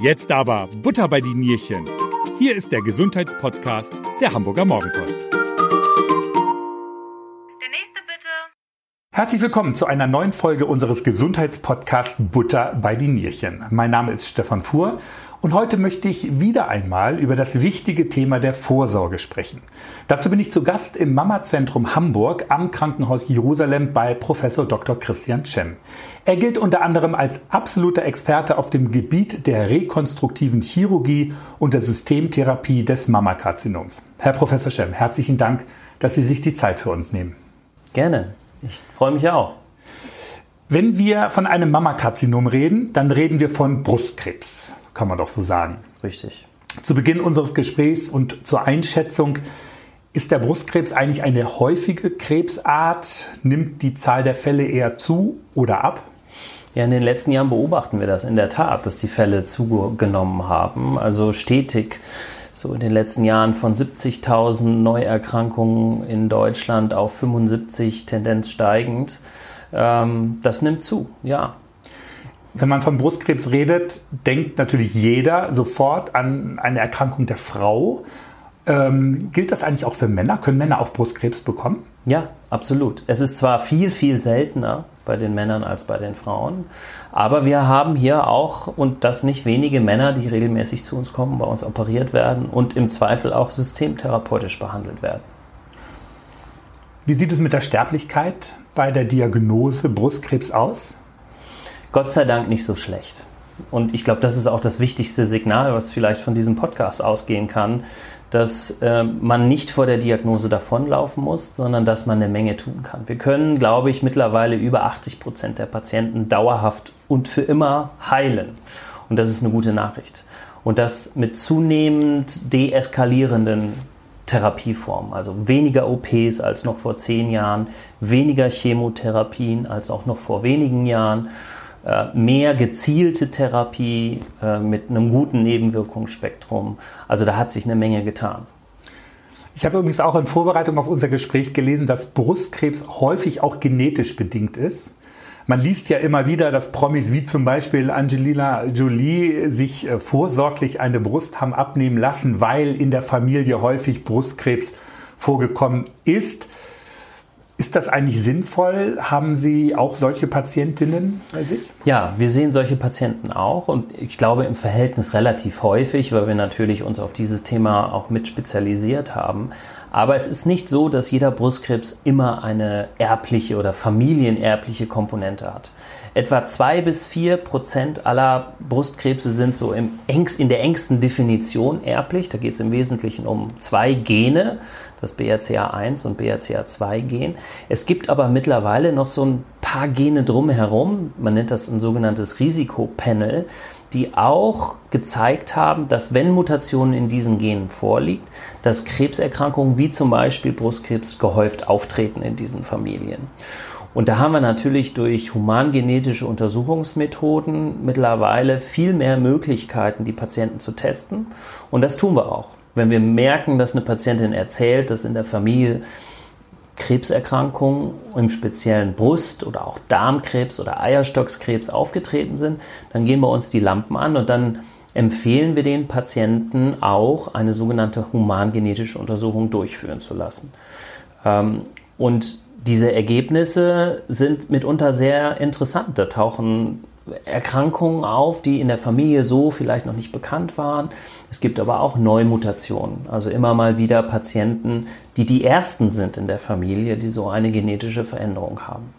Jetzt aber Butter bei die Nierchen. Hier ist der Gesundheitspodcast der Hamburger Morgenpost. Herzlich willkommen zu einer neuen Folge unseres Gesundheitspodcasts Butter bei die Nierchen. Mein Name ist Stefan Fuhr und heute möchte ich wieder einmal über das wichtige Thema der Vorsorge sprechen. Dazu bin ich zu Gast im Mama-Zentrum Hamburg am Krankenhaus Jerusalem bei Professor Dr. Christian Cem. Er gilt unter anderem als absoluter Experte auf dem Gebiet der rekonstruktiven Chirurgie und der Systemtherapie des Mammakarzinoms. Herr Professor Cem, herzlichen Dank, dass Sie sich die Zeit für uns nehmen. Gerne. Ich freue mich auch. Wenn wir von einem Mammakarzinom reden, dann reden wir von Brustkrebs kann man doch so sagen. Richtig. Zu Beginn unseres Gesprächs und zur Einschätzung, ist der Brustkrebs eigentlich eine häufige Krebsart? Nimmt die Zahl der Fälle eher zu oder ab? Ja, in den letzten Jahren beobachten wir das in der Tat, dass die Fälle zugenommen haben. Also stetig so in den letzten Jahren von 70.000 Neuerkrankungen in Deutschland auf 75, Tendenz steigend. Ähm, das nimmt zu, ja. Wenn man von Brustkrebs redet, denkt natürlich jeder sofort an eine Erkrankung der Frau. Ähm, gilt das eigentlich auch für Männer? Können Männer auch Brustkrebs bekommen? Ja, absolut. Es ist zwar viel, viel seltener bei den Männern als bei den Frauen, aber wir haben hier auch, und das nicht wenige Männer, die regelmäßig zu uns kommen, bei uns operiert werden und im Zweifel auch systemtherapeutisch behandelt werden. Wie sieht es mit der Sterblichkeit bei der Diagnose Brustkrebs aus? Gott sei Dank nicht so schlecht. Und ich glaube, das ist auch das wichtigste Signal, was vielleicht von diesem Podcast ausgehen kann, dass äh, man nicht vor der Diagnose davonlaufen muss, sondern dass man eine Menge tun kann. Wir können, glaube ich, mittlerweile über 80 Prozent der Patienten dauerhaft und für immer heilen. Und das ist eine gute Nachricht. Und das mit zunehmend deeskalierenden Therapieformen, also weniger OPs als noch vor zehn Jahren, weniger Chemotherapien als auch noch vor wenigen Jahren mehr gezielte Therapie äh, mit einem guten Nebenwirkungsspektrum. Also da hat sich eine Menge getan. Ich habe übrigens auch in Vorbereitung auf unser Gespräch gelesen, dass Brustkrebs häufig auch genetisch bedingt ist. Man liest ja immer wieder, dass Promis wie zum Beispiel Angelina Jolie sich äh, vorsorglich eine Brust haben abnehmen lassen, weil in der Familie häufig Brustkrebs vorgekommen ist. Ist das eigentlich sinnvoll? Haben Sie auch solche Patientinnen bei sich? Ja, wir sehen solche Patienten auch und ich glaube im Verhältnis relativ häufig, weil wir natürlich uns auf dieses Thema auch mit spezialisiert haben. Aber es ist nicht so, dass jeder Brustkrebs immer eine erbliche oder familienerbliche Komponente hat. Etwa zwei bis vier Prozent aller Brustkrebse sind so im engst, in der engsten Definition erblich. Da geht es im Wesentlichen um zwei Gene, das BRCA1 und BRCA2-Gen. Es gibt aber mittlerweile noch so ein paar Gene drumherum, man nennt das ein sogenanntes Risikopanel, die auch gezeigt haben, dass wenn Mutationen in diesen Genen vorliegt, dass Krebserkrankungen wie zum Beispiel Brustkrebs gehäuft auftreten in diesen Familien. Und da haben wir natürlich durch humangenetische Untersuchungsmethoden mittlerweile viel mehr Möglichkeiten, die Patienten zu testen. Und das tun wir auch. Wenn wir merken, dass eine Patientin erzählt, dass in der Familie Krebserkrankungen, im speziellen Brust- oder auch Darmkrebs oder Eierstockskrebs aufgetreten sind, dann gehen wir uns die Lampen an und dann empfehlen wir den Patienten auch, eine sogenannte humangenetische Untersuchung durchführen zu lassen. Ähm, und diese Ergebnisse sind mitunter sehr interessant. Da tauchen Erkrankungen auf, die in der Familie so vielleicht noch nicht bekannt waren. Es gibt aber auch Neumutationen, also immer mal wieder Patienten, die die ersten sind in der Familie, die so eine genetische Veränderung haben.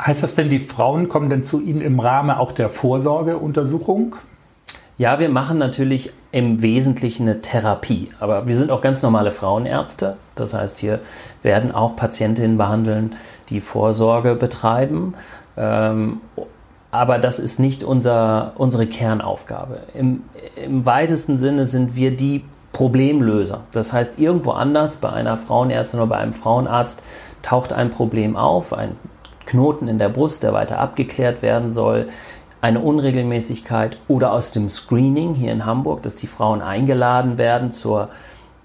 Heißt das denn, die Frauen kommen denn zu Ihnen im Rahmen auch der Vorsorgeuntersuchung? Ja, wir machen natürlich im Wesentlichen eine Therapie, aber wir sind auch ganz normale Frauenärzte. Das heißt, hier werden auch Patientinnen behandeln, die Vorsorge betreiben. Ähm, aber das ist nicht unser, unsere Kernaufgabe. Im, Im weitesten Sinne sind wir die Problemlöser. Das heißt, irgendwo anders bei einer Frauenärztin oder bei einem Frauenarzt taucht ein Problem auf, ein Knoten in der Brust, der weiter abgeklärt werden soll eine Unregelmäßigkeit oder aus dem Screening hier in Hamburg, dass die Frauen eingeladen werden zur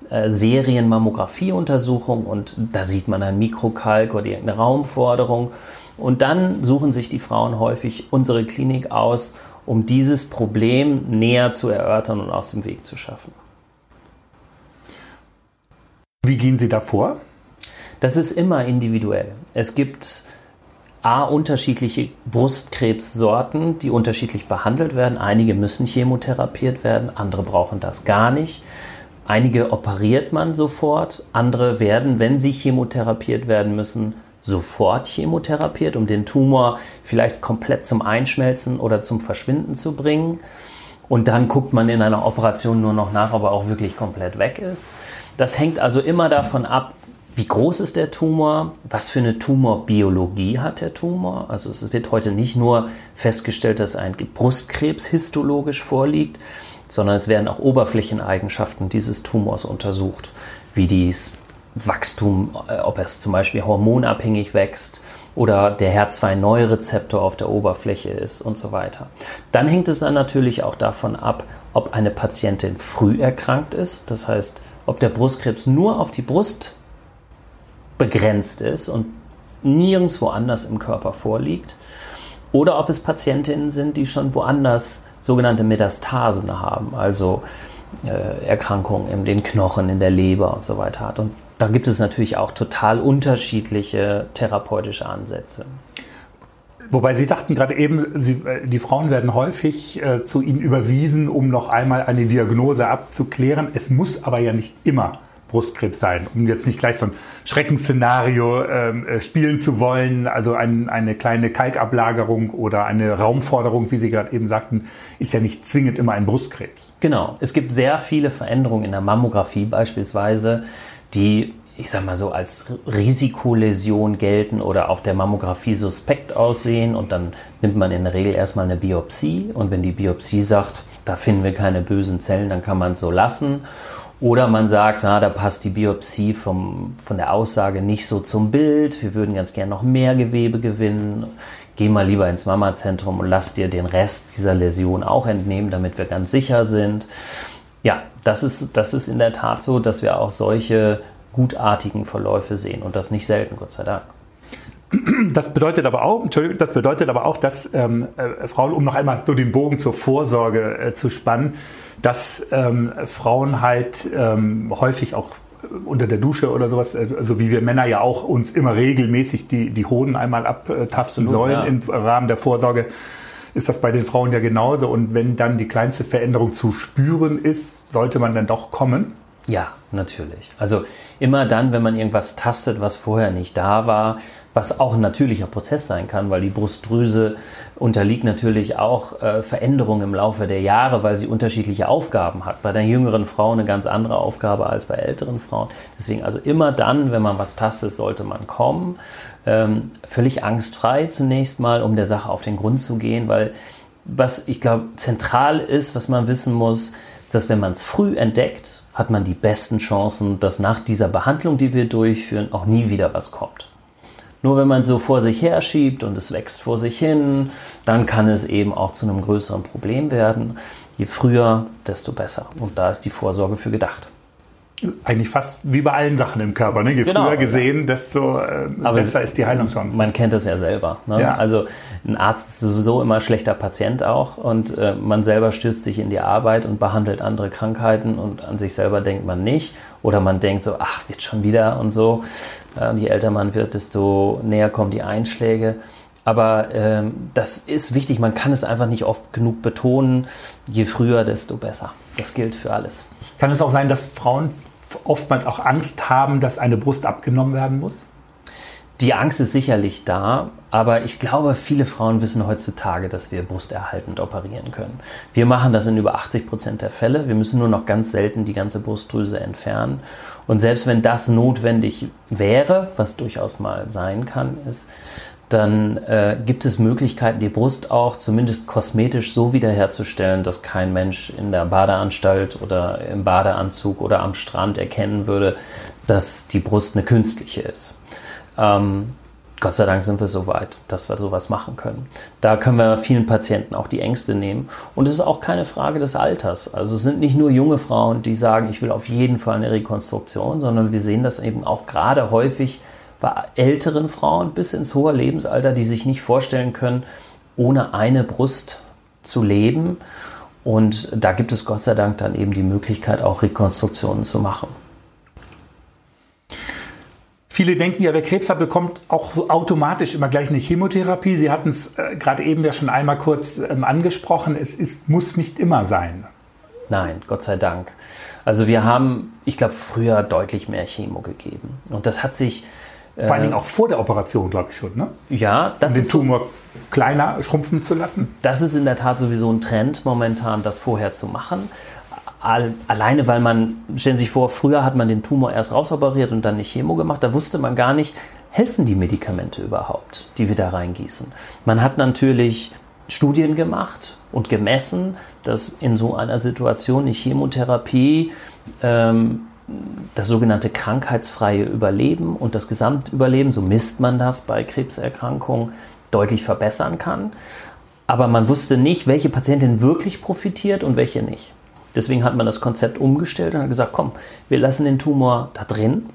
äh, Serienmammografieuntersuchung und da sieht man ein Mikrokalk oder irgendeine Raumforderung und dann suchen sich die Frauen häufig unsere Klinik aus um dieses Problem näher zu erörtern und aus dem Weg zu schaffen. Wie gehen Sie davor? Das ist immer individuell. Es gibt A, unterschiedliche Brustkrebssorten, die unterschiedlich behandelt werden. Einige müssen chemotherapiert werden, andere brauchen das gar nicht. Einige operiert man sofort, andere werden, wenn sie chemotherapiert werden müssen, sofort chemotherapiert, um den Tumor vielleicht komplett zum Einschmelzen oder zum Verschwinden zu bringen. Und dann guckt man in einer Operation nur noch nach, ob er auch wirklich komplett weg ist. Das hängt also immer davon ab, wie groß ist der Tumor, was für eine Tumorbiologie hat der Tumor. Also es wird heute nicht nur festgestellt, dass ein Brustkrebs histologisch vorliegt, sondern es werden auch Oberflächeneigenschaften dieses Tumors untersucht, wie das Wachstum, äh, ob es zum Beispiel hormonabhängig wächst oder der HER2-Neurezeptor auf der Oberfläche ist und so weiter. Dann hängt es dann natürlich auch davon ab, ob eine Patientin früh erkrankt ist, das heißt, ob der Brustkrebs nur auf die Brust begrenzt ist und nirgendwo anders im Körper vorliegt, oder ob es Patientinnen sind, die schon woanders sogenannte Metastasen haben, also äh, Erkrankungen in den Knochen, in der Leber und so weiter hat. Und da gibt es natürlich auch total unterschiedliche therapeutische Ansätze. Wobei Sie sagten gerade eben, Sie, äh, die Frauen werden häufig äh, zu Ihnen überwiesen, um noch einmal eine Diagnose abzuklären. Es muss aber ja nicht immer Brustkrebs sein, um jetzt nicht gleich so ein Schreckensszenario ähm, äh, spielen zu wollen. Also ein, eine kleine Kalkablagerung oder eine Raumforderung, wie Sie gerade eben sagten, ist ja nicht zwingend immer ein Brustkrebs. Genau. Es gibt sehr viele Veränderungen in der Mammographie beispielsweise, die ich sag mal so, als Risikoläsion gelten oder auf der Mammographie suspekt aussehen und dann nimmt man in der Regel erstmal eine Biopsie und wenn die Biopsie sagt, da finden wir keine bösen Zellen, dann kann man es so lassen oder man sagt, na, da passt die Biopsie vom, von der Aussage nicht so zum Bild. Wir würden ganz gerne noch mehr Gewebe gewinnen. Geh mal lieber ins Mamazentrum und lass dir den Rest dieser Läsion auch entnehmen, damit wir ganz sicher sind. Ja, das ist, das ist in der Tat so, dass wir auch solche gutartigen Verläufe sehen und das nicht selten, Gott sei Dank. Das bedeutet aber auch, Entschuldigung, das bedeutet aber auch, dass ähm, äh, Frauen, um noch einmal so den Bogen zur Vorsorge äh, zu spannen, dass ähm, Frauen halt ähm, häufig auch unter der Dusche oder sowas, äh, also wie wir Männer ja auch uns immer regelmäßig die, die Hoden einmal abtasten Absolut, sollen ja. im Rahmen der Vorsorge, ist das bei den Frauen ja genauso. Und wenn dann die kleinste Veränderung zu spüren ist, sollte man dann doch kommen. Ja, natürlich. Also immer dann, wenn man irgendwas tastet, was vorher nicht da war, was auch ein natürlicher Prozess sein kann, weil die Brustdrüse unterliegt natürlich auch äh, Veränderungen im Laufe der Jahre, weil sie unterschiedliche Aufgaben hat. Bei der jüngeren Frau eine ganz andere Aufgabe als bei älteren Frauen. Deswegen also immer dann, wenn man was tastet, sollte man kommen. Ähm, völlig angstfrei zunächst mal, um der Sache auf den Grund zu gehen, weil was ich glaube zentral ist, was man wissen muss, dass wenn man es früh entdeckt, hat man die besten Chancen, dass nach dieser Behandlung, die wir durchführen, auch nie wieder was kommt. Nur wenn man so vor sich her schiebt und es wächst vor sich hin, dann kann es eben auch zu einem größeren Problem werden. Je früher, desto besser. Und da ist die Vorsorge für gedacht eigentlich fast wie bei allen Sachen im Körper. Ne? Je genau, früher gesehen, desto äh, besser ist die Heilungschance. Man kennt das ja selber. Ne? Ja. Also ein Arzt ist sowieso immer schlechter Patient auch und äh, man selber stürzt sich in die Arbeit und behandelt andere Krankheiten und an sich selber denkt man nicht. Oder man denkt so, ach, wird schon wieder und so. Äh, und je älter man wird, desto näher kommen die Einschläge. Aber ähm, das ist wichtig, man kann es einfach nicht oft genug betonen. Je früher, desto besser. Das gilt für alles. Kann es auch sein, dass Frauen oftmals auch Angst haben, dass eine Brust abgenommen werden muss? Die Angst ist sicherlich da, aber ich glaube, viele Frauen wissen heutzutage, dass wir brusterhaltend operieren können. Wir machen das in über 80 Prozent der Fälle. Wir müssen nur noch ganz selten die ganze Brustdrüse entfernen. Und selbst wenn das notwendig wäre, was durchaus mal sein kann, ist, dann äh, gibt es Möglichkeiten, die Brust auch zumindest kosmetisch so wiederherzustellen, dass kein Mensch in der Badeanstalt oder im Badeanzug oder am Strand erkennen würde, dass die Brust eine künstliche ist. Ähm, Gott sei Dank sind wir so weit, dass wir sowas machen können. Da können wir vielen Patienten auch die Ängste nehmen. Und es ist auch keine Frage des Alters. Also es sind nicht nur junge Frauen, die sagen, ich will auf jeden Fall eine Rekonstruktion, sondern wir sehen das eben auch gerade häufig bei älteren Frauen bis ins hohe Lebensalter, die sich nicht vorstellen können, ohne eine Brust zu leben. Und da gibt es Gott sei Dank dann eben die Möglichkeit, auch Rekonstruktionen zu machen. Viele denken ja, wer Krebs hat, bekommt auch automatisch immer gleich eine Chemotherapie. Sie hatten es äh, gerade eben ja schon einmal kurz ähm, angesprochen. Es ist, muss nicht immer sein. Nein, Gott sei Dank. Also wir haben, ich glaube, früher deutlich mehr Chemo gegeben. Und das hat sich... Vor allen Dingen äh, auch vor der Operation, glaube ich schon, ne? Ja, das um den Tumor so, kleiner schrumpfen zu lassen. Das ist in der Tat sowieso ein Trend momentan, das vorher zu machen alleine weil man, stellen Sie sich vor, früher hat man den Tumor erst rausoperiert und dann eine Chemo gemacht, da wusste man gar nicht, helfen die Medikamente überhaupt, die wir da reingießen. Man hat natürlich Studien gemacht und gemessen, dass in so einer Situation die Chemotherapie ähm, das sogenannte krankheitsfreie Überleben und das Gesamtüberleben, so misst man das bei Krebserkrankungen, deutlich verbessern kann. Aber man wusste nicht, welche Patientin wirklich profitiert und welche nicht. Deswegen hat man das Konzept umgestellt und hat gesagt, komm, wir lassen den Tumor da drin,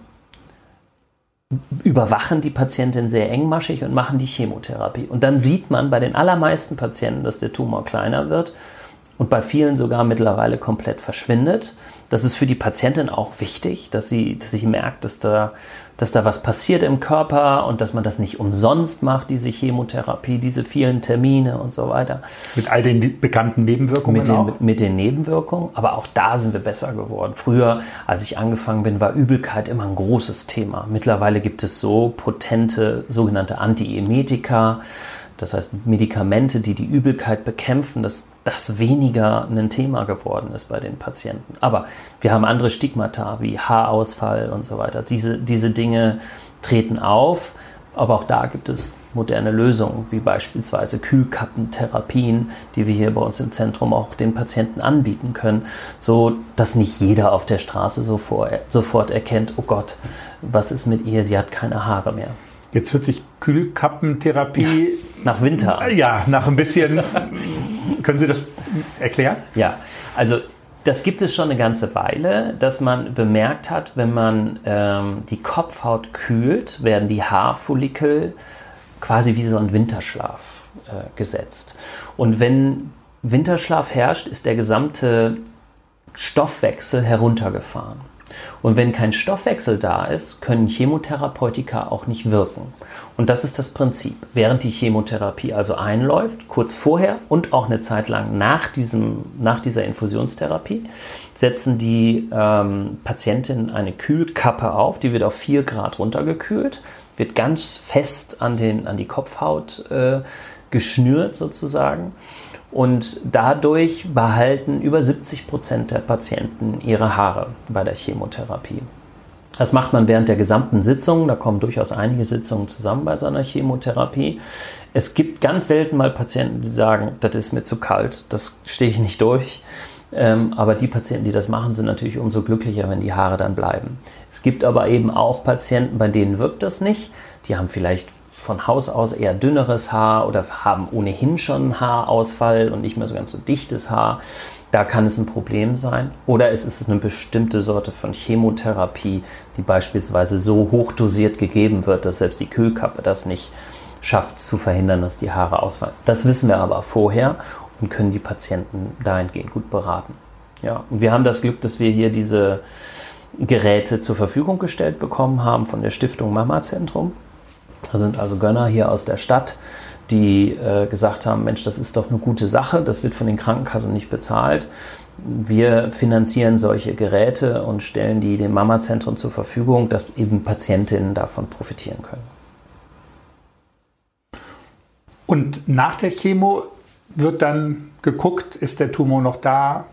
überwachen die Patientin sehr engmaschig und machen die Chemotherapie. Und dann sieht man bei den allermeisten Patienten, dass der Tumor kleiner wird und bei vielen sogar mittlerweile komplett verschwindet. Das ist für die Patientin auch wichtig, dass sie, dass sie merkt, dass da, dass da was passiert im Körper und dass man das nicht umsonst macht, diese Chemotherapie, diese vielen Termine und so weiter. Mit all den bekannten Nebenwirkungen mit den, auch? Mit den Nebenwirkungen, aber auch da sind wir besser geworden. Früher, als ich angefangen bin, war Übelkeit immer ein großes Thema. Mittlerweile gibt es so potente sogenannte Antiemetika, das heißt, Medikamente, die die Übelkeit bekämpfen, dass das weniger ein Thema geworden ist bei den Patienten. Aber wir haben andere Stigmata wie Haarausfall und so weiter. Diese, diese Dinge treten auf. Aber auch da gibt es moderne Lösungen, wie beispielsweise Kühlkappentherapien, die wir hier bei uns im Zentrum auch den Patienten anbieten können, so dass nicht jeder auf der Straße sofort erkennt, oh Gott, was ist mit ihr? Sie hat keine Haare mehr. Jetzt hört sich Kühlkappentherapie. Ja, nach Winter an. Ja, nach ein bisschen. können Sie das erklären? Ja, also das gibt es schon eine ganze Weile, dass man bemerkt hat, wenn man ähm, die Kopfhaut kühlt, werden die Haarfollikel quasi wie so ein Winterschlaf äh, gesetzt. Und wenn Winterschlaf herrscht, ist der gesamte Stoffwechsel heruntergefahren. Und wenn kein Stoffwechsel da ist, können Chemotherapeutika auch nicht wirken. Und das ist das Prinzip. Während die Chemotherapie also einläuft, kurz vorher und auch eine Zeit lang nach, diesem, nach dieser Infusionstherapie, setzen die ähm, Patientinnen eine Kühlkappe auf, die wird auf 4 Grad runtergekühlt, wird ganz fest an, den, an die Kopfhaut äh, geschnürt sozusagen und dadurch behalten über 70 Prozent der Patienten ihre Haare bei der Chemotherapie. Das macht man während der gesamten Sitzung. Da kommen durchaus einige Sitzungen zusammen bei so einer Chemotherapie. Es gibt ganz selten mal Patienten, die sagen, das ist mir zu kalt, das stehe ich nicht durch. Ähm, aber die Patienten, die das machen, sind natürlich umso glücklicher, wenn die Haare dann bleiben. Es gibt aber eben auch Patienten, bei denen wirkt das nicht. Die haben vielleicht von Haus aus eher dünneres Haar oder haben ohnehin schon Haarausfall und nicht mehr so ganz so dichtes Haar. Da kann es ein Problem sein. Oder es ist eine bestimmte Sorte von Chemotherapie, die beispielsweise so hochdosiert gegeben wird, dass selbst die Kühlkappe das nicht schafft zu verhindern, dass die Haare ausfallen. Das wissen wir aber vorher und können die Patienten dahingehend gut beraten. Ja, und wir haben das Glück, dass wir hier diese Geräte zur Verfügung gestellt bekommen haben von der Stiftung Mama Zentrum. Da sind also Gönner hier aus der Stadt, die äh, gesagt haben, Mensch, das ist doch eine gute Sache, das wird von den Krankenkassen nicht bezahlt. Wir finanzieren solche Geräte und stellen die dem Mama-Zentrum zur Verfügung, dass eben Patientinnen davon profitieren können. Und nach der Chemo wird dann geguckt, ist der Tumor noch da?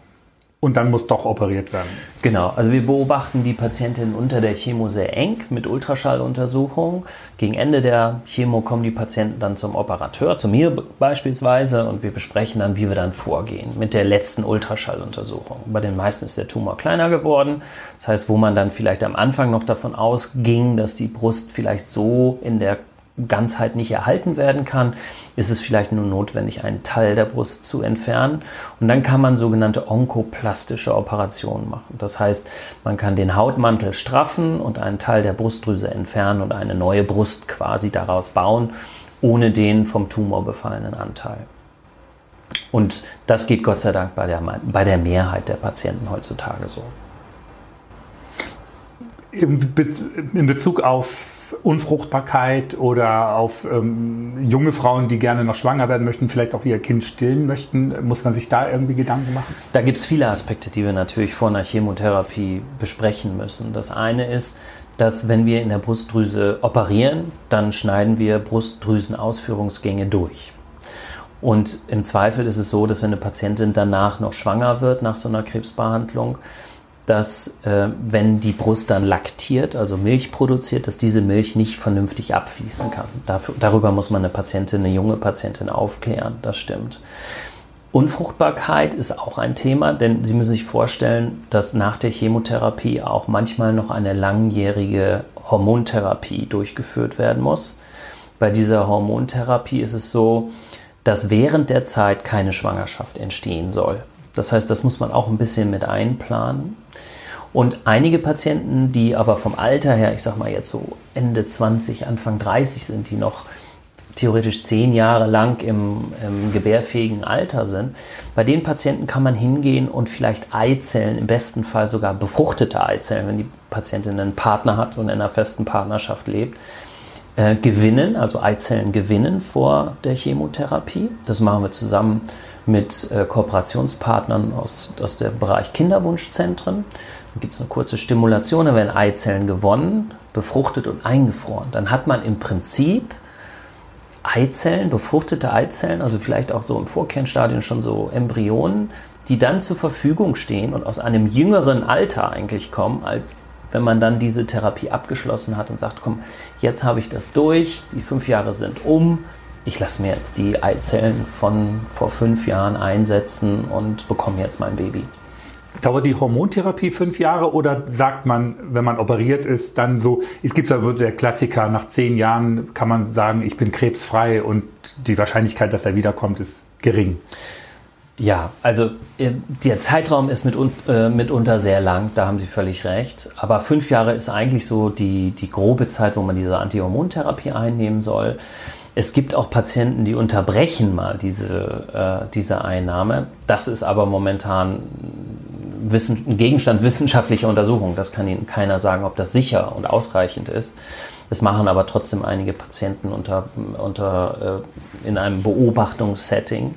Und dann muss doch operiert werden. Genau, also wir beobachten die Patientin unter der Chemo sehr eng mit Ultraschalluntersuchungen. Gegen Ende der Chemo kommen die Patienten dann zum Operateur, zu mir beispielsweise, und wir besprechen dann, wie wir dann vorgehen mit der letzten Ultraschalluntersuchung. Bei den meisten ist der Tumor kleiner geworden. Das heißt, wo man dann vielleicht am Anfang noch davon ausging, dass die Brust vielleicht so in der Ganzheit nicht erhalten werden kann, ist es vielleicht nur notwendig, einen Teil der Brust zu entfernen. Und dann kann man sogenannte onkoplastische Operationen machen. Das heißt, man kann den Hautmantel straffen und einen Teil der Brustdrüse entfernen und eine neue Brust quasi daraus bauen, ohne den vom Tumor befallenen Anteil. Und das geht Gott sei Dank bei der, bei der Mehrheit der Patienten heutzutage so. In Bezug auf Unfruchtbarkeit oder auf ähm, junge Frauen, die gerne noch schwanger werden möchten, vielleicht auch ihr Kind stillen möchten, muss man sich da irgendwie Gedanken machen? Da gibt es viele Aspekte, die wir natürlich vor einer Chemotherapie besprechen müssen. Das eine ist, dass wenn wir in der Brustdrüse operieren, dann schneiden wir Brustdrüsenausführungsgänge durch. Und im Zweifel ist es so, dass wenn eine Patientin danach noch schwanger wird nach so einer Krebsbehandlung, dass äh, wenn die Brust dann laktiert, also Milch produziert, dass diese Milch nicht vernünftig abfließen kann. Dafür, darüber muss man eine Patientin, eine junge Patientin aufklären, das stimmt. Unfruchtbarkeit ist auch ein Thema, denn Sie müssen sich vorstellen, dass nach der Chemotherapie auch manchmal noch eine langjährige Hormontherapie durchgeführt werden muss. Bei dieser Hormontherapie ist es so, dass während der Zeit keine Schwangerschaft entstehen soll. Das heißt, das muss man auch ein bisschen mit einplanen. Und einige Patienten, die aber vom Alter her, ich sag mal jetzt so Ende 20, Anfang 30 sind, die noch theoretisch zehn Jahre lang im, im, gebärfähigen Alter sind, bei den Patienten kann man hingehen und vielleicht Eizellen, im besten Fall sogar befruchtete Eizellen, wenn die Patientin einen Partner hat und in einer festen Partnerschaft lebt, äh, gewinnen, also Eizellen gewinnen vor der Chemotherapie. Das machen wir zusammen mit äh, Kooperationspartnern aus, aus dem Bereich Kinderwunschzentren. Dann gibt es eine kurze Stimulation, da werden Eizellen gewonnen, befruchtet und eingefroren. Dann hat man im Prinzip Eizellen, befruchtete Eizellen, also vielleicht auch so im Vorkernstadium schon so Embryonen, die dann zur Verfügung stehen und aus einem jüngeren Alter eigentlich kommen, wenn man dann diese Therapie abgeschlossen hat und sagt, komm, jetzt habe ich das durch, die fünf Jahre sind um, ich lasse mir jetzt die Eizellen von vor fünf Jahren einsetzen und bekomme jetzt mein Baby. Dauert die Hormontherapie fünf Jahre oder sagt man, wenn man operiert ist, dann so, es gibt ja der Klassiker, nach zehn Jahren kann man sagen, ich bin krebsfrei und die Wahrscheinlichkeit, dass er wiederkommt, ist gering. Ja, also äh, der Zeitraum ist mit, äh, mitunter sehr lang, da haben Sie völlig recht. Aber fünf Jahre ist eigentlich so die, die grobe Zeit, wo man diese Antihormontherapie einnehmen soll. Es gibt auch Patienten, die unterbrechen mal diese, äh, diese Einnahme. Das ist aber momentan Wissen, Gegenstand wissenschaftlicher Untersuchung. Das kann Ihnen keiner sagen, ob das sicher und ausreichend ist. Das machen aber trotzdem einige Patienten unter, unter, äh, in einem Beobachtungssetting.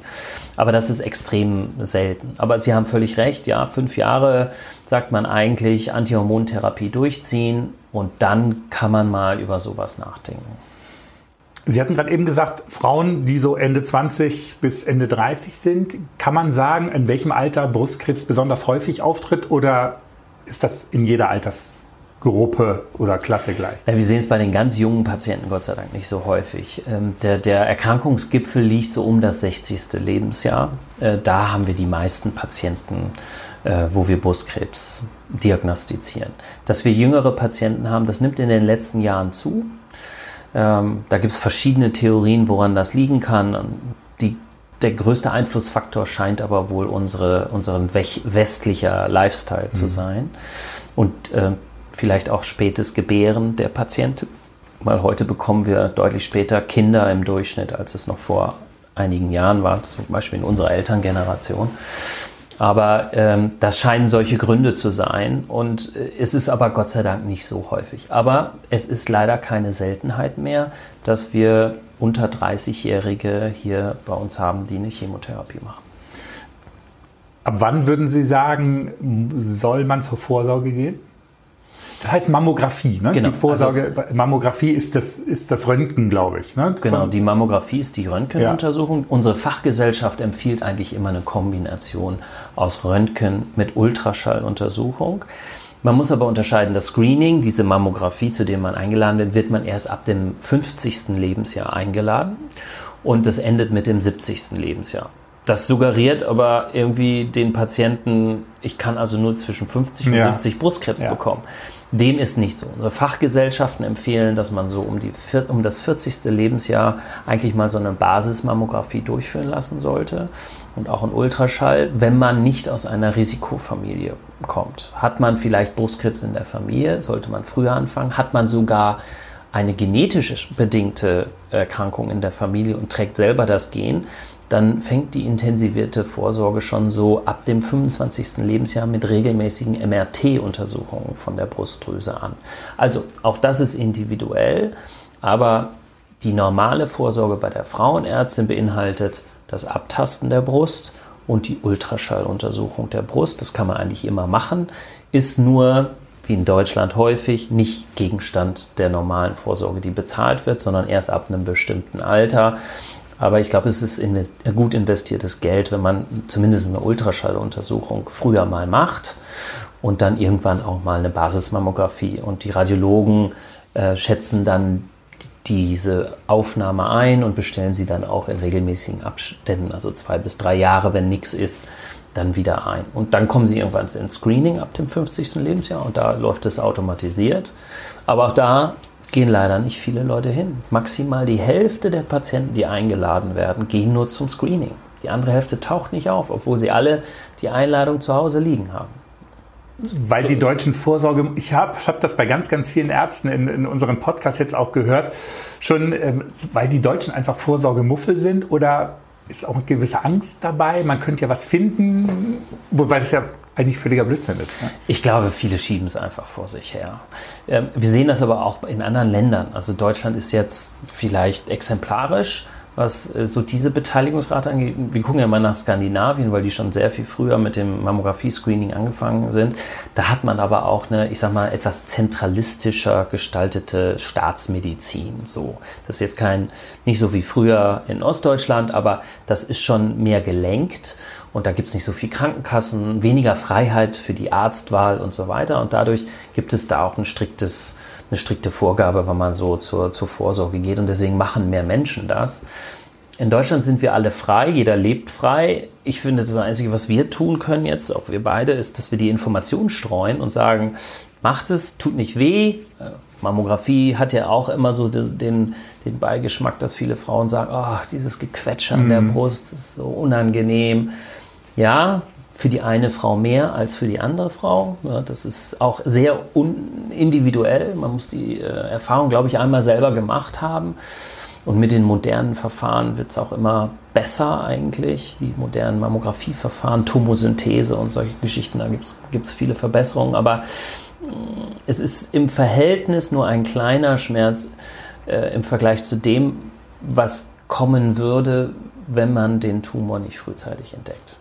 Aber das ist extrem selten. Aber Sie haben völlig recht, ja, fünf Jahre sagt man eigentlich Antihormontherapie durchziehen und dann kann man mal über sowas nachdenken. Sie hatten gerade eben gesagt, Frauen, die so Ende 20 bis Ende 30 sind, kann man sagen, in welchem Alter Brustkrebs besonders häufig auftritt oder ist das in jeder Alters Gruppe oder Klasse gleich? Ja, wir sehen es bei den ganz jungen Patienten Gott sei Dank nicht so häufig. Ähm, der, der Erkrankungsgipfel liegt so um das 60. Lebensjahr. Äh, da haben wir die meisten Patienten, äh, wo wir Brustkrebs diagnostizieren. Dass wir jüngere Patienten haben, das nimmt in den letzten Jahren zu. Ähm, da gibt es verschiedene Theorien, woran das liegen kann. Die, der größte Einflussfaktor scheint aber wohl unsere, unseren westlicher Lifestyle zu mhm. sein. Und äh, vielleicht auch spätes Gebären der Patienten, weil heute bekommen wir deutlich später Kinder im Durchschnitt, als es noch vor einigen Jahren war, zum Beispiel in unserer Elterngeneration. Aber ähm, das scheinen solche Gründe zu sein und äh, es ist aber Gott sei Dank nicht so häufig. Aber es ist leider keine Seltenheit mehr, dass wir unter 30-Jährige hier bei uns haben, die eine Chemotherapie machen. Ab wann würden Sie sagen, soll man zur Vorsorge gehen? Das heißt Mammographie, ne? Genau. Die Vorsorge, also, Mammographie ist das, ist das Röntgen, glaube ich. Ne? Genau, die Mammographie ist die Röntgenuntersuchung. Ja. Unsere Fachgesellschaft empfiehlt eigentlich immer eine Kombination aus Röntgen mit Ultraschalluntersuchung. Man muss aber unterscheiden, das Screening, diese Mammographie, zu dem man eingeladen wird, wird man erst ab dem 50. Lebensjahr eingeladen und das endet mit dem 70. Lebensjahr. Das suggeriert aber irgendwie den Patienten, ich kann also nur zwischen 50 und ja. 70 Brustkrebs ja. bekommen. Dem ist nicht so. Unsere Fachgesellschaften empfehlen, dass man so um, die, um das 40. Lebensjahr eigentlich mal so eine Basismammographie durchführen lassen sollte und auch ein Ultraschall, wenn man nicht aus einer Risikofamilie kommt. Hat man vielleicht Brustkrebs in der Familie, sollte man früher anfangen. Hat man sogar eine genetisch bedingte Erkrankung in der Familie und trägt selber das Gen, dann fängt die intensivierte Vorsorge schon so ab dem 25. Lebensjahr mit regelmäßigen MRT-Untersuchungen von der Brustdrüse an. Also auch das ist individuell, aber die normale Vorsorge bei der Frauenärztin beinhaltet das Abtasten der Brust und die Ultraschalluntersuchung der Brust. Das kann man eigentlich immer machen, ist nur wie in Deutschland häufig nicht Gegenstand der normalen Vorsorge, die bezahlt wird, sondern erst ab einem bestimmten Alter. Aber ich glaube, es ist gut investiertes Geld, wenn man zumindest eine Ultraschalluntersuchung früher mal macht und dann irgendwann auch mal eine Basismammographie. Und die Radiologen äh, schätzen dann diese Aufnahme ein und bestellen sie dann auch in regelmäßigen Abständen, also zwei bis drei Jahre, wenn nichts ist, dann wieder ein. Und dann kommen sie irgendwann ins Screening ab dem 50. Lebensjahr und da läuft es automatisiert. Aber auch da gehen leider nicht viele Leute hin. Maximal die Hälfte der Patienten, die eingeladen werden, gehen nur zum Screening. Die andere Hälfte taucht nicht auf, obwohl sie alle die Einladung zu Hause liegen haben. Weil so. die deutschen Vorsorge, ich habe hab das bei ganz, ganz vielen Ärzten in, in unserem Podcast jetzt auch gehört, schon, ähm, weil die Deutschen einfach Vorsorgemuffel sind oder ist auch eine gewisse Angst dabei? Man könnte ja was finden, wobei das ja eigentlich völliger Blödsinn ist. Ne? Ich glaube, viele schieben es einfach vor sich her. Ähm, wir sehen das aber auch in anderen Ländern. Also Deutschland ist jetzt vielleicht exemplarisch was äh, so diese Beteiligungsrate angeht. Wir gucken ja mal nach Skandinavien, weil die schon sehr viel früher mit dem Mammographie-Screening angefangen sind. Da hat man aber auch eine, ich sag mal, etwas zentralistischer gestaltete Staatsmedizin. So, das ist jetzt kein, nicht so wie früher in Ostdeutschland, aber das ist schon mehr gelenkt. Und da gibt es nicht so viel Krankenkassen, weniger Freiheit für die Arztwahl und so weiter. Und dadurch gibt es da auch ein striktes eine strikte Vorgabe, wenn man so zur, zur Vorsorge geht. Und deswegen machen mehr Menschen das. In Deutschland sind wir alle frei, jeder lebt frei. Ich finde, das Einzige, was wir tun können jetzt, auch wir beide, ist, dass wir die Information streuen und sagen, macht es, tut nicht weh. Äh, Mammographie hat ja auch immer so den, den Beigeschmack, dass viele Frauen sagen, ach, dieses Gequetsche an der mhm. Brust ist so unangenehm. Ja, für die eine Frau mehr als für die andere Frau. das ist auch sehr individuell. Man muss die äh, Erfahrung, glaube ich, einmal selber gemacht haben. Und mit den modernen Verfahren wird es auch immer besser eigentlich. Die modernen Mammografieverfahren, Tomosynthese und solche Geschichten, da gibt es viele Verbesserungen. Aber mm, es ist im Verhältnis nur ein kleiner Schmerz äh, im Vergleich zu dem, was kommen würde, wenn man den Tumor nicht frühzeitig entdeckt.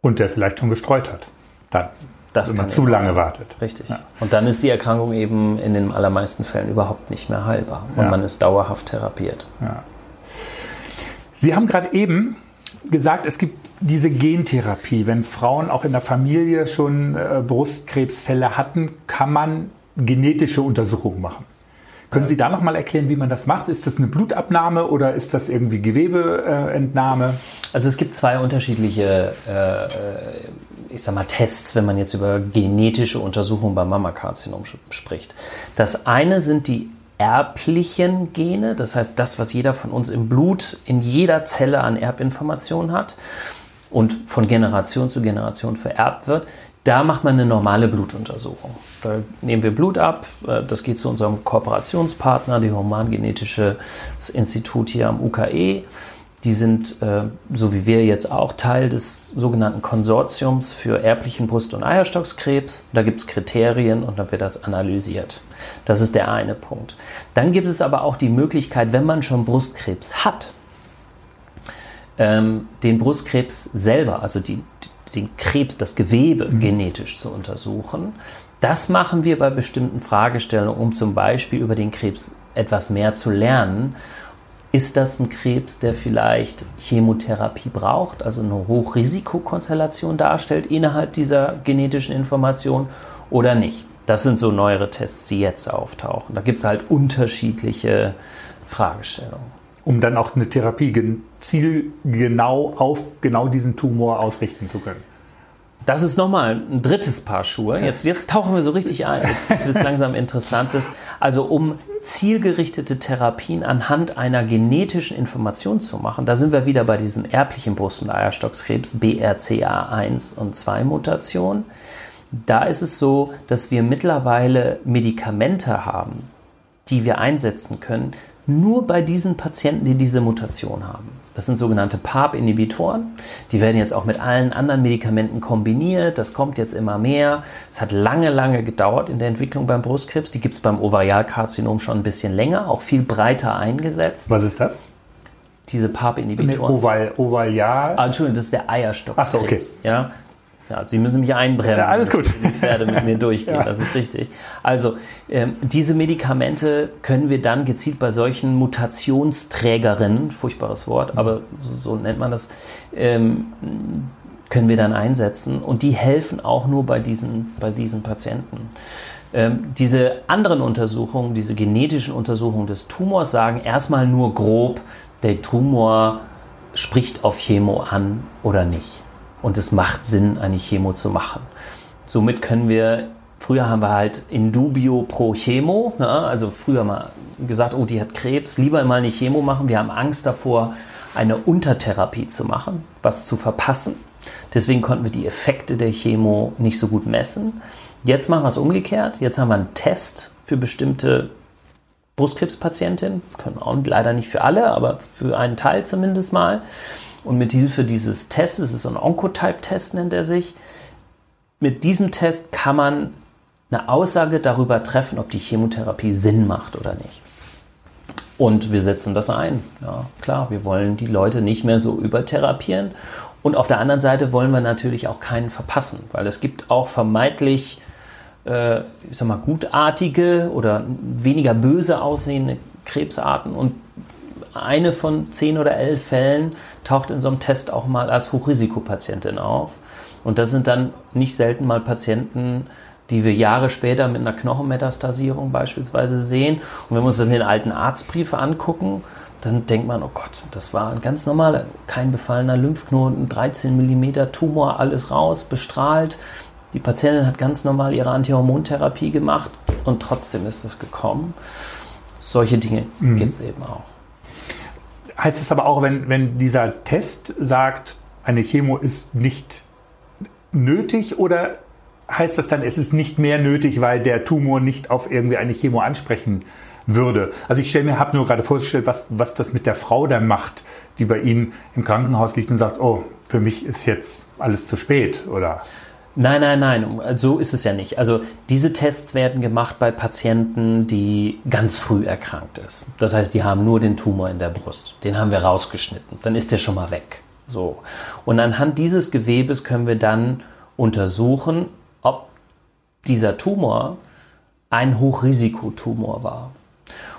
Und der vielleicht schon gestreut hat. Dann, das wenn man zu lange sein. wartet. Richtig. Ja. Und dann ist die Erkrankung eben in den allermeisten Fällen überhaupt nicht mehr heilbar. Und ja. man ist dauerhaft therapiert. Ja. Sie haben gerade eben gesagt, es gibt diese Gentherapie. Wenn Frauen auch in der Familie schon äh, Brustkrebsfälle hatten, kann man genetische Untersuchungen machen. Können Sie da noch mal erklären, wie man das macht? Ist das eine Blutabnahme oder ist das irgendwie Gewebeentnahme? Also es gibt zwei unterschiedliche, äh, äh, ich sag mal, Tests, wenn man jetzt über genetische Untersuchungen beim Mammakarzinom spricht. Das eine sind die erblichen Gene, das heißt das, was jeder von uns im Blut in jeder Zelle an Erbinformationen hat und von Generation zu Generation vererbt wird. Da macht man eine normale Blutuntersuchung. Da nehmen wir Blut ab. Äh, das geht zu unserem Kooperationspartner, dem Humangenetisches Institut hier am UKE. Die sind, äh, so wie wir jetzt auch, Teil des sogenannten Konsortiums für erblichen Brust- und Eierstockskrebs. Da gibt es Kriterien und dann wird das analysiert. Das ist der eine Punkt. Dann gibt es aber auch die Möglichkeit, wenn man schon Brustkrebs hat, ähm, den Brustkrebs selber, also die, den Krebs, das Gewebe mhm. genetisch zu untersuchen. Das machen wir bei bestimmten Fragestellungen, um zum Beispiel über den Krebs etwas mehr zu lernen. Ist das ein Krebs, der vielleicht Chemotherapie braucht, also eine Hochrisikokonstellation darstellt innerhalb dieser genetischen Information oder nicht? Das sind so neuere Tests, die jetzt auftauchen. Da gibt es halt unterschiedliche Fragestellungen um dann auch eine Therapie zielgenau auf genau diesen Tumor ausrichten zu können. Das ist nochmal ein drittes Paar Schuhe. Jetzt, jetzt tauchen wir so richtig ein. Jetzt, jetzt wird es langsam interessantes. Also um zielgerichtete Therapien anhand einer genetischen Information zu machen, da sind wir wieder bei diesem erblichen Brust- und Eierstockskrebs BRCA1 und 2 Mutation. Da ist es so, dass wir mittlerweile Medikamente haben, die wir einsetzen können, nur bei diesen Patienten, die diese Mutation haben. Das sind sogenannte PARP-Inhibitoren. Die werden jetzt auch mit allen anderen Medikamenten kombiniert. Das kommt jetzt immer mehr. Es hat lange, lange gedauert in der Entwicklung beim Brustkrebs. Die gibt es beim Ovarialkarzinom schon ein bisschen länger, auch viel breiter eingesetzt. Was ist das? Diese PARP-Inhibitoren. Oval, Oval, ja. Ah, Entschuldigung, das ist der Eierstockskrebs. Ach so, okay. Ja, ja, Sie müssen mich einbremsen. Ja, alles gut. Die Pferde mit mir durchgehen, Ja. das ist richtig. Also, ähm, diese Medikamente können wir dann gezielt bei solchen Mutationsträgerinnen, furchtbares Wort, aber so nennt man das, ähm, können wir dann einsetzen. Und die helfen auch nur bei diesen, bei diesen Patienten. Ähm, diese anderen Untersuchungen, diese genetischen Untersuchungen des Tumors sagen erstmal nur grob, der Tumor spricht auf Chemo an oder nicht. Und es macht Sinn, eine Chemo zu machen. Somit können wir, früher haben wir halt in dubio pro Chemo, ne? also früher mal gesagt, oh, die hat Krebs, lieber mal eine Chemo machen. Wir haben Angst davor, eine Untertherapie zu machen, was zu verpassen. Deswegen konnten wir die Effekte der Chemo nicht so gut messen. Jetzt machen wir es umgekehrt. Jetzt haben wir einen Test für bestimmte Brustkrebspatientinnen, können auch leider nicht für alle, aber für einen Teil zumindest mal. Und mit Hilfe dieses Tests, es ist ein Oncotype-Test, nennt er sich, mit diesem Test kann man eine Aussage darüber treffen, ob die Chemotherapie Sinn macht oder nicht. Und wir setzen das ein. Ja, klar, wir wollen die Leute nicht mehr so übertherapieren. Und auf der anderen Seite wollen wir natürlich auch keinen verpassen, weil es gibt auch vermeintlich, äh, ich sag mal, gutartige oder weniger böse aussehende Krebsarten. Und eine von zehn oder elf Fällen taucht in so einem Test auch mal als Hochrisikopatientin auf. Und das sind dann nicht selten mal Patienten, die wir Jahre später mit einer Knochenmetastasierung beispielsweise sehen. Und wenn wir uns dann den alten Arztbrief angucken, dann denkt man, oh Gott, das war ein ganz normaler, kein befallener Lymphknoten, 13 mm Tumor, alles raus, bestrahlt. Die Patientin hat ganz normal ihre Antihormontherapie gemacht und trotzdem ist das gekommen. Solche Dinge gibt es eben auch. Heißt es aber auch, wenn, wenn dieser Test sagt, eine Chemo ist nicht nötig oder heißt das dann, es ist nicht mehr nötig, weil der Tumor nicht auf irgendwie eine Chemo ansprechen würde? Also ich stelle mir, habe nur gerade vorgestellt, was, was das mit der Frau dann macht, die bei Ihnen im Krankenhaus liegt und sagt, oh, für mich ist jetzt alles zu spät oder... Nein, nein, nein, so ist es ja nicht. Also diese Tests werden gemacht bei Patienten, die ganz früh erkrankt ist. Das heißt, die haben nur den Tumor in der Brust. Den haben wir rausgeschnitten. Dann ist der schon mal weg. So. Und anhand dieses Gewebes können wir dann untersuchen, ob dieser Tumor ein Hochrisikotumor war.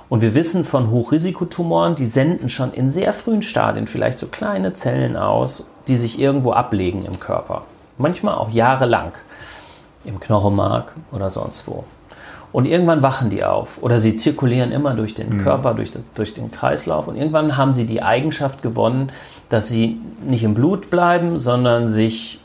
Und wir wissen von Hochrisikotumoren, die senden schon in sehr frühen Stadien vielleicht so kleine Zellen aus, die sich irgendwo ablegen im Körper. Manchmal auch jahrelang im Knochenmark oder sonst wo. Und irgendwann wachen die auf oder sie zirkulieren immer durch den Körper, durch, das, durch den Kreislauf. Und irgendwann haben sie die Eigenschaft gewonnen, dass sie nicht im Blut bleiben, sondern sich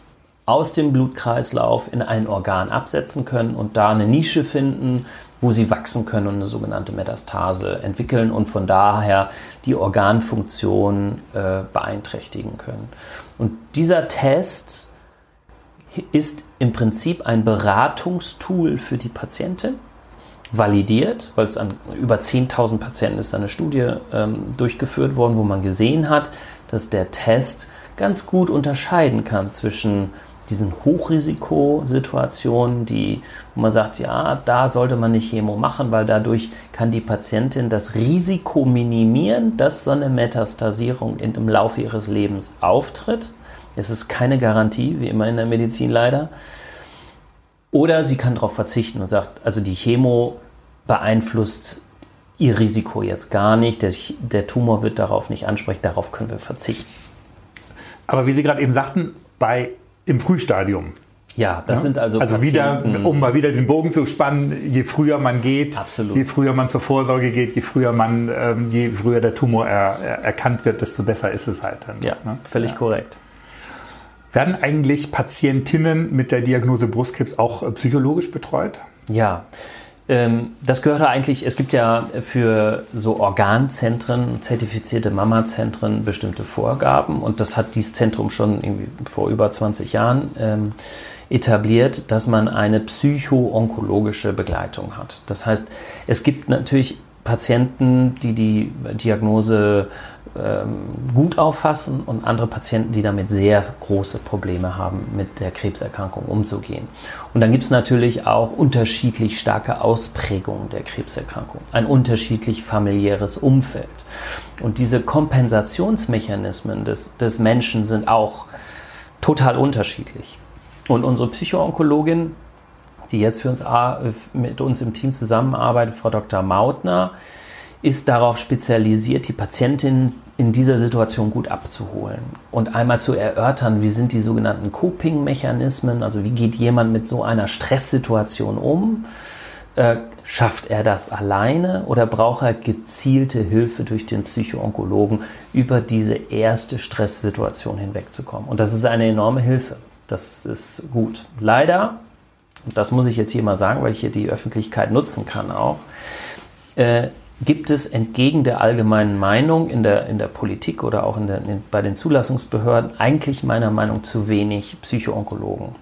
aus dem Blutkreislauf in ein Organ absetzen können und da eine Nische finden, wo sie wachsen können und eine sogenannte Metastase entwickeln und von daher die Organfunktion äh, beeinträchtigen können. Und dieser Test ist im Prinzip ein Beratungstool für die Patientin, validiert, weil es an über 10.000 Patienten ist eine Studie ähm, durchgeführt worden, wo man gesehen hat, dass der Test ganz gut unterscheiden kann zwischen diesen Hochrisikosituationen, die, wo man sagt, ja, da sollte man nicht Chemo machen, weil dadurch kann die Patientin das Risiko minimieren, dass so eine Metastasierung im Laufe ihres Lebens auftritt. Es ist keine Garantie, wie immer in der Medizin leider. Oder sie kann darauf verzichten und sagt, also die Chemo beeinflusst ihr Risiko jetzt gar nicht, der, der Tumor wird darauf nicht ansprechen, darauf können wir verzichten. Aber wie Sie gerade eben sagten, bei, im Frühstadium. Ja, das Ja? sind also, also wieder, Patienten- um mal wieder den Bogen zu spannen, je früher man geht, Absolut. je früher man zur Vorsorge geht, je früher man, ähm, je früher der Tumor er, er, erkannt wird, desto besser ist es halt dann. Ja, ne? völlig korrekt. Werden eigentlich Patientinnen mit der Diagnose Brustkrebs auch äh, psychologisch betreut? Ja, ähm, das gehört eigentlich, es gibt ja für so Organzentren, zertifizierte Mama-Zentren bestimmte Vorgaben und das hat dieses Zentrum schon irgendwie vor über 20 Jahren ähm, etabliert, dass man eine psycho-onkologische Begleitung hat. Das heißt, es gibt natürlich Patienten, die die Diagnose ähm, gut auffassen und andere Patienten, die damit sehr große Probleme haben, mit der Krebserkrankung umzugehen. Und dann gibt es natürlich auch unterschiedlich starke Ausprägungen der Krebserkrankung, ein unterschiedlich familiäres Umfeld. Und diese Kompensationsmechanismen des, des Menschen sind auch total unterschiedlich. Und unsere Psychoonkologin, die jetzt für uns, äh, mit uns im Team zusammenarbeitet, Frau Dr. Mautner, ist darauf spezialisiert, die Patientin in dieser Situation gut abzuholen und einmal zu erörtern, wie sind die sogenannten Coping-Mechanismen, also wie geht jemand mit so einer Stresssituation um. Äh, schafft er das alleine oder braucht er gezielte Hilfe durch den Psychoonkologen, über diese erste Stresssituation hinwegzukommen? Und das ist eine enorme Hilfe. Das ist gut. Leider, und das muss ich jetzt hier mal sagen, weil ich hier die Öffentlichkeit nutzen kann auch, äh, gibt es entgegen der allgemeinen Meinung in der, in der Politik oder auch in der, in, bei den Zulassungsbehörden eigentlich meiner Meinung zu wenig Psychoonkologen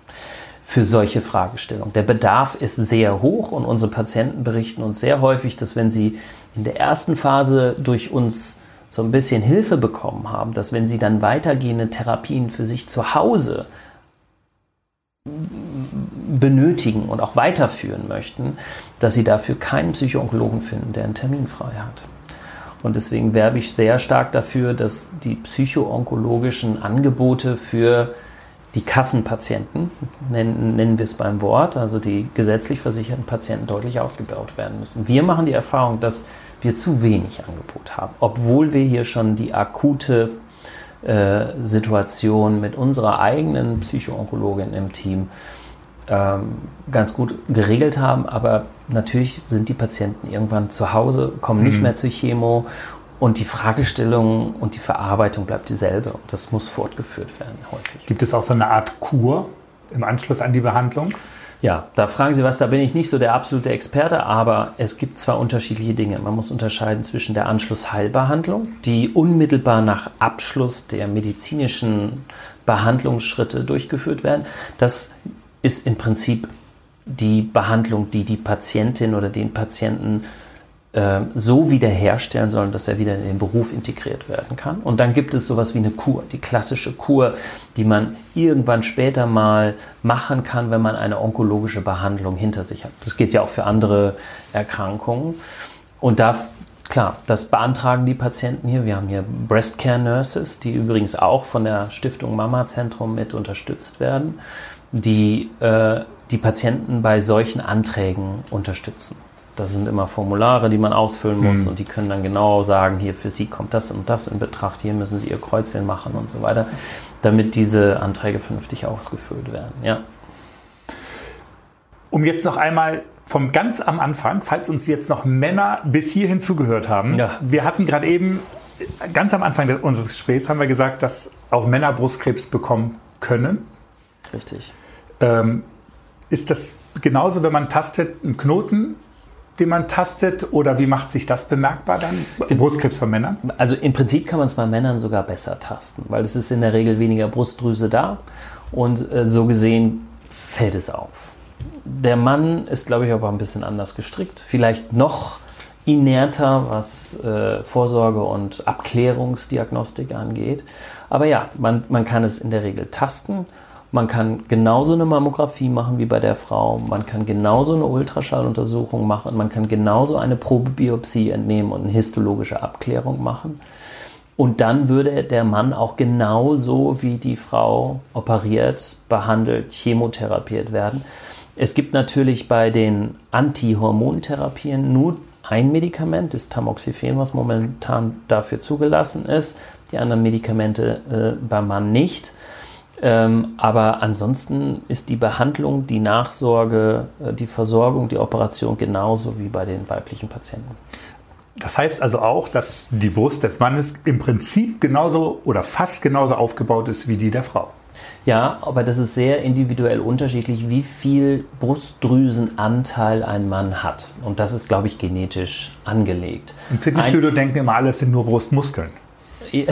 für solche Fragestellungen. Der Bedarf ist sehr hoch und unsere Patienten berichten uns sehr häufig, dass wenn sie in der ersten Phase durch uns so ein bisschen Hilfe bekommen haben, dass wenn sie dann weitergehende Therapien für sich zu Hause benötigen und auch weiterführen möchten, dass sie dafür keinen Psychoonkologen finden, der einen Termin frei hat. Und deswegen werbe ich sehr stark dafür, dass die psychoonkologischen Angebote für die Kassenpatienten, nennen, nennen wir es beim Wort, also die gesetzlich versicherten Patienten deutlich ausgebaut werden müssen. Wir machen die Erfahrung, dass wir zu wenig Angebot haben, obwohl wir hier schon die akute äh, Situation mit unserer eigenen Psychoonkologin im Team ähm, ganz gut geregelt haben. Aber natürlich sind die Patienten irgendwann zu Hause, kommen nicht mhm. mehr zur Chemo und die Fragestellung und die Verarbeitung bleibt dieselbe. Und das muss fortgeführt werden häufig. Gibt es auch so eine Art Kur im Anschluss an die Behandlung? Ja, da fragen Sie was, da bin ich nicht so der absolute Experte, aber es gibt zwei unterschiedliche Dinge. Man muss unterscheiden zwischen der Anschlussheilbehandlung, die unmittelbar nach Abschluss der medizinischen Behandlungsschritte durchgeführt werden. Das ist im Prinzip die Behandlung, die die Patientin oder den Patienten äh, so wiederherstellen sollen, dass er wieder in den Beruf integriert werden kann. Und dann gibt es sowas wie eine Kur, die klassische Kur, die man irgendwann später mal machen kann, wenn man eine onkologische Behandlung hinter sich hat. Das geht ja auch für andere Erkrankungen. Und da Klar, das beantragen die Patienten hier. Wir haben hier Breast Care Nurses, die übrigens auch von der Stiftung Mama Zentrum mit unterstützt werden die äh, die Patienten bei solchen Anträgen unterstützen. Das sind immer Formulare, die man ausfüllen muss hm. und die können dann genau sagen, hier für Sie kommt das und das in Betracht, hier müssen Sie Ihr Kreuzchen machen und so weiter, damit diese Anträge vernünftig ausgefüllt werden. Ja. Um jetzt noch einmal vom ganz am Anfang, falls uns jetzt noch Männer bis hierhin zugehört haben, ja. wir hatten gerade eben, ganz am Anfang unseres Gesprächs haben wir gesagt, dass auch Männer Brustkrebs bekommen können. Richtig. Ähm, ist das genauso, wenn man tastet, ein Knoten, den man tastet? Oder wie macht sich das bemerkbar dann? Brustkrebs bei Männern? Also im Prinzip kann man es bei Männern sogar besser tasten, weil es ist in der Regel weniger Brustdrüse da und äh, so gesehen fällt es auf. Der Mann ist, glaube ich, aber ein bisschen anders gestrickt. Vielleicht noch inerter, was äh, Vorsorge und Abklärungsdiagnostik angeht. Aber ja, man, man kann es in der Regel tasten man kann genauso eine Mammographie machen wie bei der Frau. Man kann genauso eine Ultraschalluntersuchung machen. Man kann genauso eine Probebiopsie entnehmen und eine histologische Abklärung machen. Und dann würde der Mann auch genauso wie die Frau operiert, behandelt, chemotherapiert werden. Es gibt natürlich bei den Antihormontherapien nur ein Medikament, das Tamoxifen, was momentan dafür zugelassen ist. Die anderen Medikamente äh, beim Mann nicht. Ähm, aber ansonsten ist die Behandlung, die Nachsorge, äh, die Versorgung, die Operation genauso wie bei den weiblichen Patienten. Das heißt also auch, dass die Brust des Mannes im Prinzip genauso oder fast genauso aufgebaut ist wie die der Frau. Ja, aber das ist sehr individuell unterschiedlich, wie viel Brustdrüsenanteil ein Mann hat. Und das ist, glaube ich, genetisch angelegt. Im Fitnessstudio ein denken immer, alles sind nur Brustmuskeln. Ja,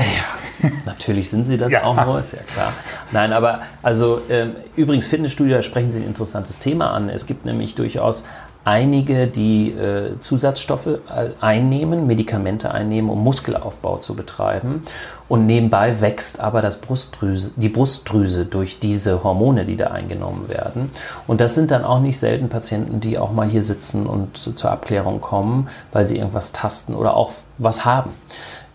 natürlich sind sie das ja. auch nur, ist ja klar. Nein, aber also ähm, übrigens Fitnessstudio, da sprechen Sie ein interessantes Thema an. Es gibt nämlich durchaus einige, die äh, Zusatzstoffe äh, einnehmen, Medikamente einnehmen, um Muskelaufbau zu betreiben. Und nebenbei wächst aber das Brustdrüse, die Brustdrüse durch diese Hormone, die da eingenommen werden. Und das sind dann auch nicht selten Patienten, die auch mal hier sitzen und zur Abklärung kommen, weil sie irgendwas tasten oder auch was haben.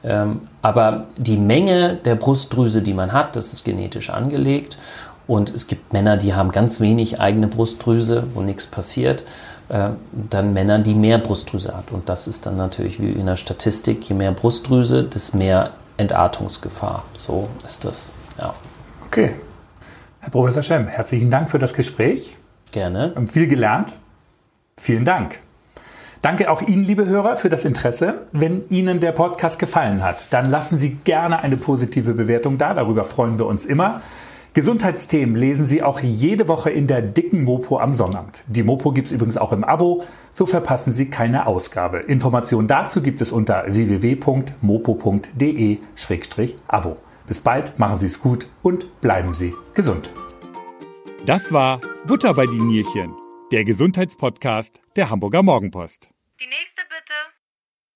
Ähm, aber die Menge der Brustdrüse, die man hat, das ist genetisch angelegt. Und es gibt Männer, die haben ganz wenig eigene Brustdrüse, wo nichts passiert. Äh, dann Männer, die mehr Brustdrüse hat. Und das ist dann natürlich wie in der Statistik, je mehr Brustdrüse, desto mehr Entartungsgefahr. So ist das. Ja. Okay. Herr Professor Schemm, herzlichen Dank für das Gespräch. Gerne. Wir haben viel gelernt. Vielen Dank. Danke auch Ihnen, liebe Hörer, für das Interesse. Wenn Ihnen der Podcast gefallen hat, dann lassen Sie gerne eine positive Bewertung da. Darüber freuen wir uns immer. Gesundheitsthemen lesen Sie auch jede Woche in der dicken Mopo am Sonnabend. Die Mopo gibt es übrigens auch im Abo, so verpassen Sie keine Ausgabe. Informationen dazu gibt es unter www.mopo.de-abo. Bis bald, machen Sie es gut und bleiben Sie gesund. Das war Butter bei die Nierchen, der Gesundheitspodcast der Hamburger Morgenpost. Die nächste